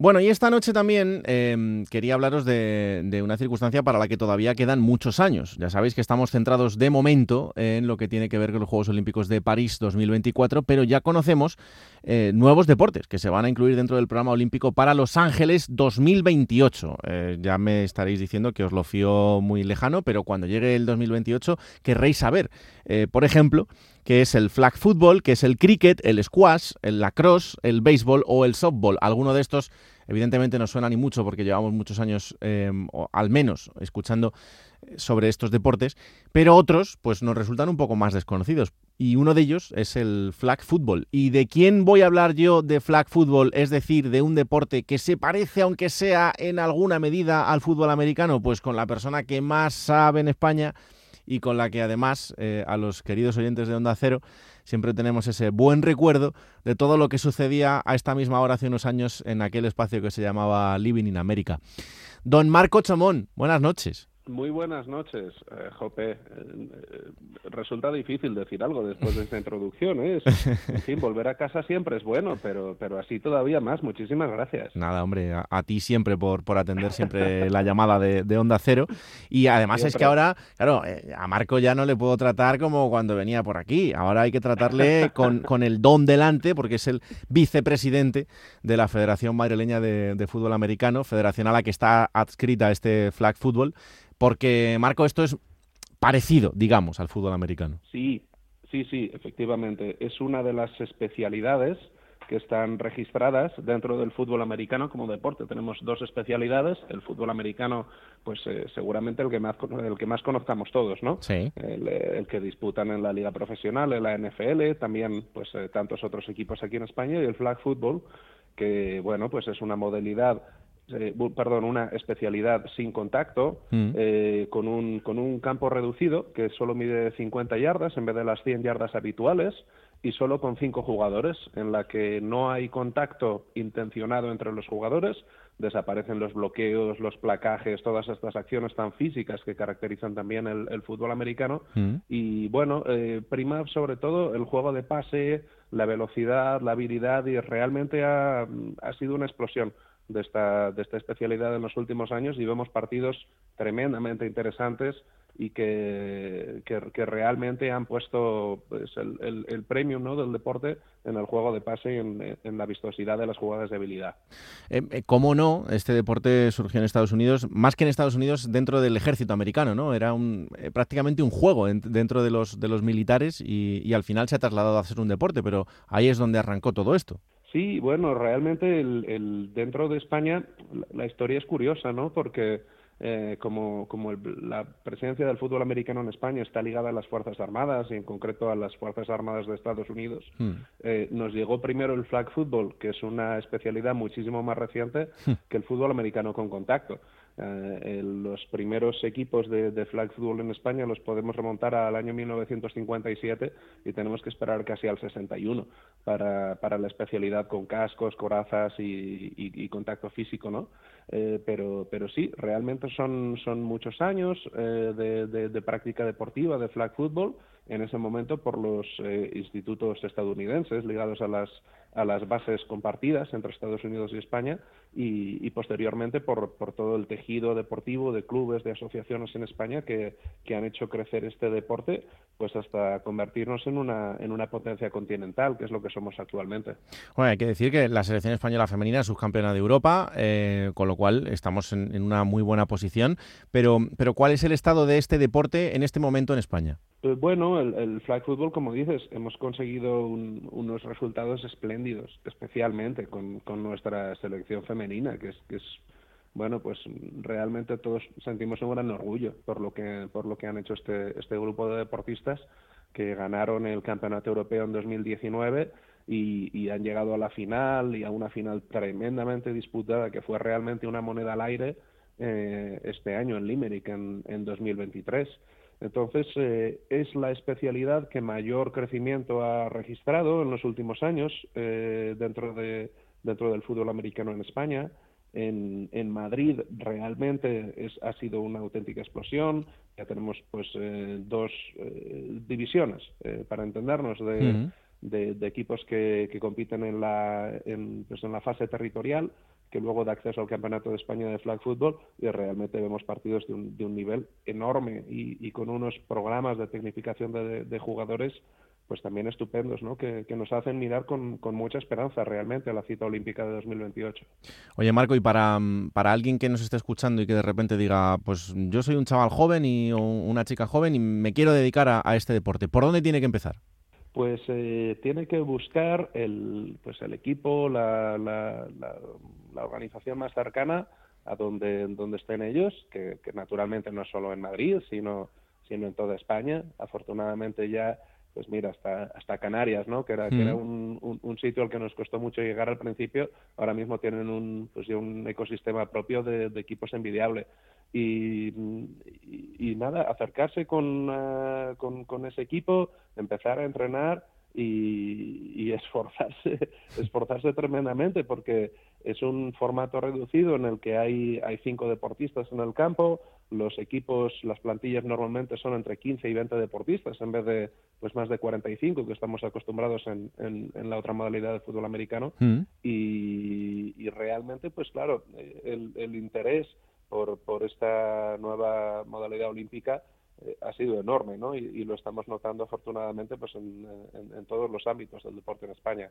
Bueno, y esta noche también em, quería hablaros de, una circunstancia para la que todavía quedan muchos años. Ya sabéis que estamos centrados de momento en lo que tiene que ver con los Juegos Olímpicos de París 2024, pero ya conocemos eh, nuevos deportes que se van a incluir dentro del programa olímpico para Los Ángeles 2028. Eh, ya me estaréis diciendo que os lo fío muy lejano, pero cuando llegue el 2028 querréis saber, eh, por ejemplo, que es el flag football, que es el cricket, el squash, el lacrosse, el béisbol o el softball. Alguno de estos evidentemente no suena ni mucho porque llevamos muchos años, em, al menos, escuchando eh, sobre estos deportes, pero otros pues nos resultan un poco más desconocidos. Y uno de ellos es el flag football. ¿Y de quién voy a hablar yo de flag football? Es decir, de un deporte que se parece, aunque sea en alguna medida, al fútbol americano, pues con la persona que más sabe en España y con la que además eh, a los queridos oyentes de Onda Cero siempre tenemos ese buen recuerdo de todo lo que sucedía a esta misma hora hace unos años en aquel espacio que se llamaba Living in America. Don Marco Chomón, buenas noches. Muy buenas noches, eh, Jope. Eh, eh, resulta difícil decir algo después de esta introducción. ¿eh? En fin, volver a casa siempre es bueno, pero, pero así todavía más. Muchísimas gracias. Nada, hombre, a, ti siempre por, por atender siempre la llamada de, Onda Cero. Y además es que ahora, claro, a Marco ya no le puedo tratar como cuando venía por aquí. Ahora hay que tratarle con, con el don delante, porque es el vicepresidente de la Federación Madrileña de, de Fútbol Americano, federación a la que está adscrita este flag football porque, Marco, esto es parecido, digamos, al fútbol americano. Sí, sí, sí, efectivamente. Es una de las especialidades que están registradas dentro del fútbol americano como deporte. Tenemos dos especialidades, el fútbol americano, pues eh, seguramente el que más el que más conozcamos todos, ¿no? Sí. El, que disputan en la liga profesional, en la NFL, también pues eh, tantos otros equipos aquí en España y el flag football, que bueno, pues es una modalidad eh, perdón, una especialidad sin contacto, mm. eh, con, un, con un campo reducido que solo mide 50 yardas en vez de las 100 yardas habituales y solo con cinco jugadores, en la que no hay contacto intencionado entre los jugadores, desaparecen los bloqueos, los placajes, todas estas acciones tan físicas que caracterizan también el, fútbol americano. Mm. Y bueno, eh, prima sobre todo el juego de pase, la velocidad, la habilidad y realmente ha, ha sido una explosión de esta, de esta especialidad en los últimos años y vemos partidos tremendamente interesantes y que, que, realmente han puesto pues, el, el, premio ¿no? del deporte en el juego de pase y en, la vistosidad de las jugadas de habilidad. Eh, eh, ¿Cómo no? Este deporte surgió en Estados Unidos, más que en Estados Unidos, dentro del ejército americano, ¿no? Era un, eh, prácticamente un juego dentro de los, de los militares y, y al final se ha trasladado a ser un deporte, pero ahí es donde arrancó todo esto. Sí, bueno, realmente el, dentro de España la, historia es curiosa, ¿no? Porque eh, como, como la presencia del fútbol americano en España está ligada a las Fuerzas Armadas y en concreto a las Fuerzas Armadas de Estados Unidos, hmm. eh, nos llegó primero el flag football, que es una especialidad muchísimo más reciente hmm. que el fútbol americano con contacto. Eh, los primeros equipos de, flag football en España los podemos remontar al año 1957 y tenemos que esperar casi al 61 para, para la especialidad con cascos, corazas y, contacto físico, ¿no? Eh, pero, sí, realmente son, son muchos años eh, de, de, práctica deportiva de flag football en ese momento por los institutos estadounidenses ligados a las a las bases compartidas entre Estados Unidos y España y, posteriormente por, por, todo el tejido deportivo de clubes, de asociaciones en España que, que, han hecho crecer este deporte pues hasta convertirnos en una, en una potencia continental, que es lo que somos actualmente. Bueno, hay que decir que la selección española femenina es subcampeona de Europa, eh, con lo cual estamos en, en, una muy buena posición, pero, pero ¿cuál es el estado de este deporte en este momento en España? Pues bueno, el, flag football, como dices, hemos conseguido unos resultados espléndidos, especialmente con, nuestra selección femenina, es, que es bueno, pues realmente todos sentimos un gran orgullo por lo que, por lo que han hecho este, este grupo de deportistas que ganaron el Campeonato Europeo en 2019 y, han llegado a la final y a una final tremendamente disputada que fue realmente una moneda al aire eh, este año en Limerick en, en 2023. Entonces, eh, es la especialidad que mayor crecimiento ha registrado en los últimos años eh, dentro, de, dentro del fútbol americano en España. En, en Madrid realmente es, ha sido una auténtica explosión. Ya tenemos pues eh, dos divisiones, para entendernos, de, de, equipos que, que, compiten en la, en, pues, en la fase territorial que luego da acceso al Campeonato de España de Flag Football y realmente vemos partidos de un, de un nivel enorme y, con unos programas de tecnificación de, jugadores pues también estupendos, ¿no? Que, nos hacen mirar con, con, mucha esperanza realmente a la cita olímpica de 2028. Oye, Marco, y para, para alguien que nos esté escuchando y que de repente diga, pues yo soy un chaval joven y una chica joven y me quiero dedicar a, a este deporte, ¿por dónde tiene que empezar? pues eh, tiene que buscar el, pues el equipo, la, la, la, organización más cercana a donde, donde estén ellos, que, naturalmente no es solo en Madrid, sino, sino en toda España. Afortunadamente ya, pues mira, hasta, hasta Canarias, ¿no? que era, que era un, un, sitio al que nos costó mucho llegar al principio, ahora mismo tienen un, pues, un ecosistema propio de, de equipos envidiable. Y, y, nada, acercarse con, uh, con, con, ese equipo, empezar a entrenar y, y, esforzarse, esforzarse tremendamente porque es un formato reducido en el que hay, hay cinco deportistas en el campo, los equipos, las plantillas normalmente son entre 15 y 20 deportistas en vez de pues más de 45 que estamos acostumbrados en, en, la otra modalidad de fútbol americano mm. y, y, realmente pues claro el, el interés por, por esta nueva modalidad olímpica eh, ha sido enorme, ¿no? Y, lo estamos notando afortunadamente pues en, todos los ámbitos del deporte en España.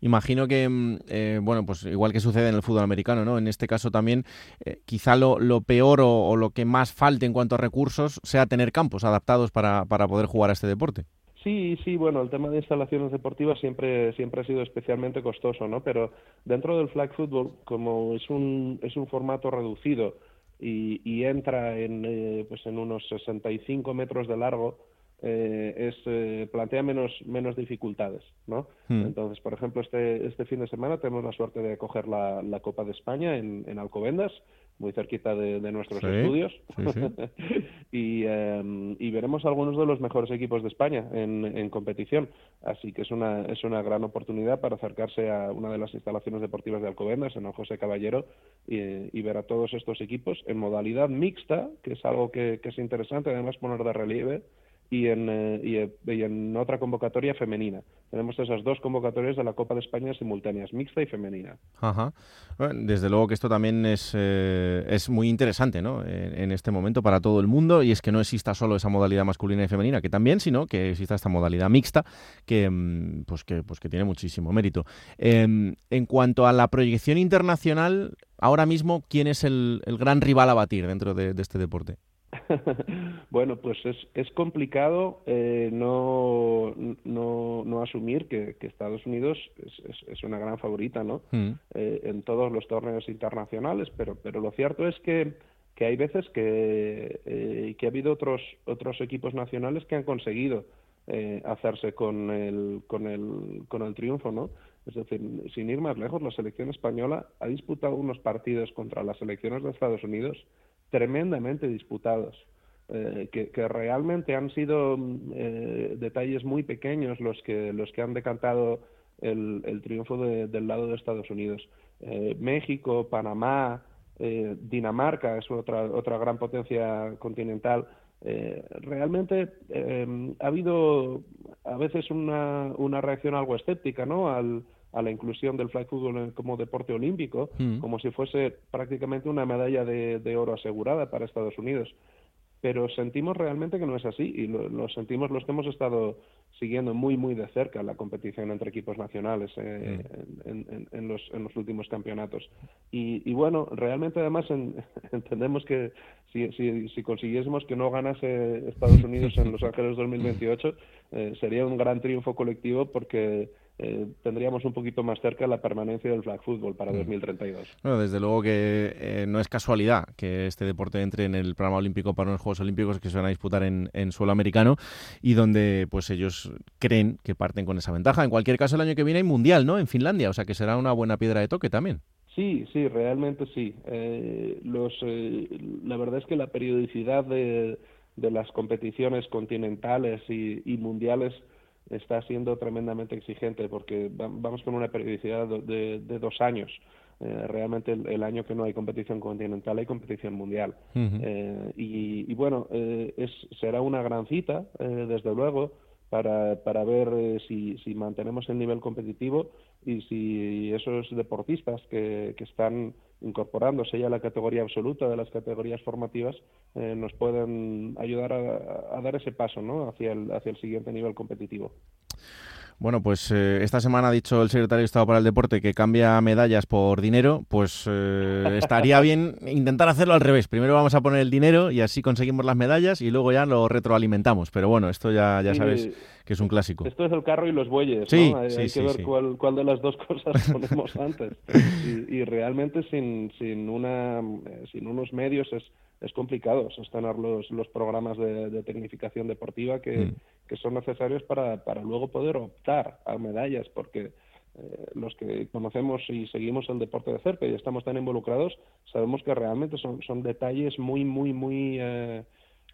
Imagino que, mm, eh, bueno, pues igual que sucede en el fútbol americano, ¿no? En este caso también, eh, quizá lo, lo peor o, lo que más falte en cuanto a recursos sea tener campos adaptados para, para poder jugar a este deporte. Sí, sí, bueno, el tema de instalaciones deportivas siempre, siempre ha sido especialmente costoso, ¿no? Pero dentro del flag football, como es un, es un formato reducido, y, entra en, eh, pues en unos 65 metros de largo, eh, es, eh, plantea menos, menos dificultades, ¿no? Hmm. Entonces, por ejemplo, este, este fin de semana tenemos la suerte de acoger la, la Copa de España en, en Alcobendas, muy cerquita de, nuestros estudios, y, em, y, veremos algunos de los mejores equipos de España en, en, competición. Así que es una, es una gran oportunidad para acercarse a una de las instalaciones deportivas de Alcobendas, en el José Caballero, y, y ver a todos estos equipos en modalidad mixta, que es algo que, que es interesante además poner de relieve y en, eh, y, en otra convocatoria femenina. Tenemos esas dos convocatorias de la Copa de España simultáneas, mixta y femenina. Ajá. desde luego que esto también es, eh, es muy interesante ¿no? En, este momento para todo el mundo y es que no exista solo esa modalidad masculina y femenina, que también, sino que exista esta modalidad mixta que, mm, pues que, pues que tiene muchísimo mérito. Em, en cuanto a la proyección internacional, ahora mismo, ¿quién es el, gran rival a batir dentro de este deporte? bueno, pues es, es complicado eh, no, no, no, asumir que, Estados Unidos es, es, una gran favorita ¿no? Mm. Eh, en todos los torneos internacionales, pero, pero lo cierto es que, que hay veces que, eh, que ha habido otros, otros equipos nacionales que han conseguido hacerse con el, con, el, con el triunfo. ¿no? Es decir, sin ir más lejos, la selección española ha disputado unos partidos contra las selecciones de Estados Unidos tremendamente disputados. Eh, que, realmente han sido eh, detalles muy pequeños los que los que han decantado el, el triunfo del lado de Estados Unidos. Eh, México, Panamá, Dinamarca es otra otra gran potencia continental. realmente ha habido a veces una, una reacción algo escéptica, ¿no? Al, a la inclusión del flag football como deporte olímpico, mm. como si fuese prácticamente una medalla de, oro asegurada para Estados Unidos. Pero sentimos realmente que no es así y lo, sentimos los que hemos estado siguiendo muy, muy de cerca la competición entre equipos nacionales eh, mm. en, los, en los últimos campeonatos. Y, bueno, realmente además entendemos que si, si, consiguiésemos que no ganase Estados Unidos en Los Ángeles 2028, eh, sería un gran triunfo colectivo porque eh, tendríamos un poquito más cerca la permanencia del flag football para 2032. Mm. Bueno, desde luego que eh, no es casualidad que este deporte entre en el programa olímpico para los Juegos Olímpicos que se van a disputar en, suelo americano y donde pues ellos creen que parten con esa ventaja. En cualquier caso, el año que viene hay mundial, ¿no? En Finlandia, o sea que será una buena piedra de toque también. Sí, sí, realmente sí. Eh, los, la verdad es que la periodicidad de, las competiciones continentales y mundiales está siendo tremendamente exigente porque vamos con una periodicidad de, dos años. Eh, realmente el, año que no hay competición continental hay competición mundial. Eh, y, bueno, eh, es, será una gran cita, desde luego, para, para ver eh, si, si mantenemos el nivel competitivo y si esos deportistas que, que están incorporándose ya a la categoría absoluta de las categorías formativas eh, nos pueden ayudar a, a, dar ese paso ¿no? hacia, el, hacia el siguiente nivel competitivo. Bueno, pues eh, esta semana ha dicho el secretario de Estado para el Deporte que cambia medallas por dinero, pues eh, estaría bien intentar hacerlo al revés. Primero vamos a poner el dinero y así conseguimos las medallas y luego ya lo retroalimentamos. Pero bueno, esto ya, ya sabes que es un clásico. Esto es el carro y los bueyes, sí, ¿no? Hay, sí, hay sí, que ver. Cuál, cuál, de las dos cosas ponemos antes. Y, y, realmente sin, sin, una, eh, sin unos medios es, es complicado sostener los, los programas de, de tecnificación deportiva que, mm. Que son necesarios para, para, luego poder optar a medallas, porque eh, los que conocemos y seguimos el deporte de cerca y estamos tan involucrados, sabemos que realmente son, son detalles muy, muy, muy eh,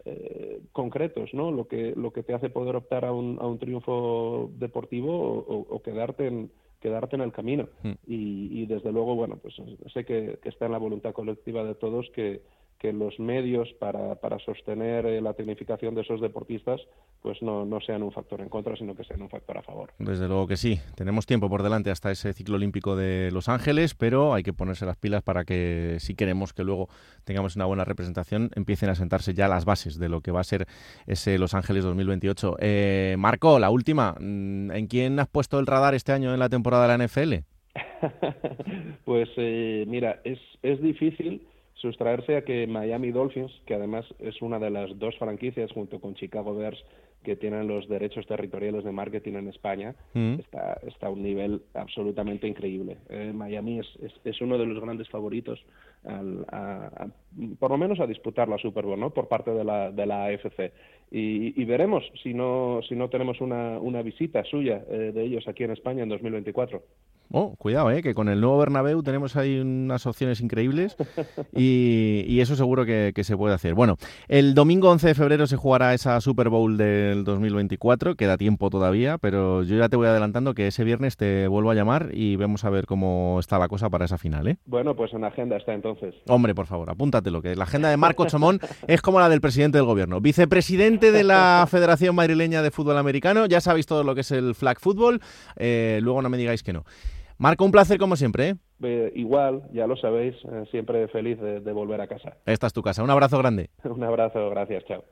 eh, concretos, ¿no? Lo que, lo que te hace poder optar a un, a un triunfo deportivo o, o, o quedarte en quedarte en el camino mm. y, y, desde luego bueno pues sé que, que está en la voluntad colectiva de todos que, que los medios para, para sostener eh, la tecnificación de esos deportistas pues no, no, sean un factor en contra, sino que sean un factor a favor. Desde luego que sí. Tenemos tiempo por delante hasta ese ciclo olímpico de Los Ángeles, pero hay que ponerse las pilas para que, si queremos que luego tengamos una buena representación, empiecen a sentarse ya las bases de lo que va a ser ese Los Ángeles 2028. Eh, Marco, la última. mm, ¿En quién has puesto el radar este año en la temporada de la NFL? pues eh, mira, es, es difícil sustraerse a que Miami Dolphins, que además es una de las dos franquicias junto con Chicago Bears que tienen los derechos territoriales de marketing en España, mm. está, está a un nivel absolutamente increíble. Eh, Miami es, es, es, uno de los grandes favoritos, al, a, a, por lo menos a disputar la Super Bowl, ¿no? Por parte de la, de la AFC. Y, y veremos si no, si no tenemos una, una visita suya eh, de ellos aquí en España en 2024. Oh, cuidado, eh, que con el nuevo Bernabéu tenemos ahí unas opciones increíbles y, y eso seguro que, que, se puede hacer. Bueno, el domingo 11 de febrero se jugará esa Super Bowl del 2024, queda tiempo todavía, pero yo ya te voy adelantando que ese viernes te vuelvo a llamar y vamos a ver cómo está la cosa para esa final, ¿eh? Bueno, pues en agenda está entonces. Hombre, por favor, apúntatelo, que la agenda de Marco Chomón es como la del presidente del gobierno, vicepresidente de la Federación Madrileña de Fútbol Americano, ya sabéis todo lo que es el flag fútbol, eh, luego no me digáis que no. Marco, un placer como siempre. ¿eh? Eh, igual, ya lo sabéis, eh, siempre feliz de, de, volver a casa. Esta es tu casa. Un abrazo grande. un abrazo, gracias, chao.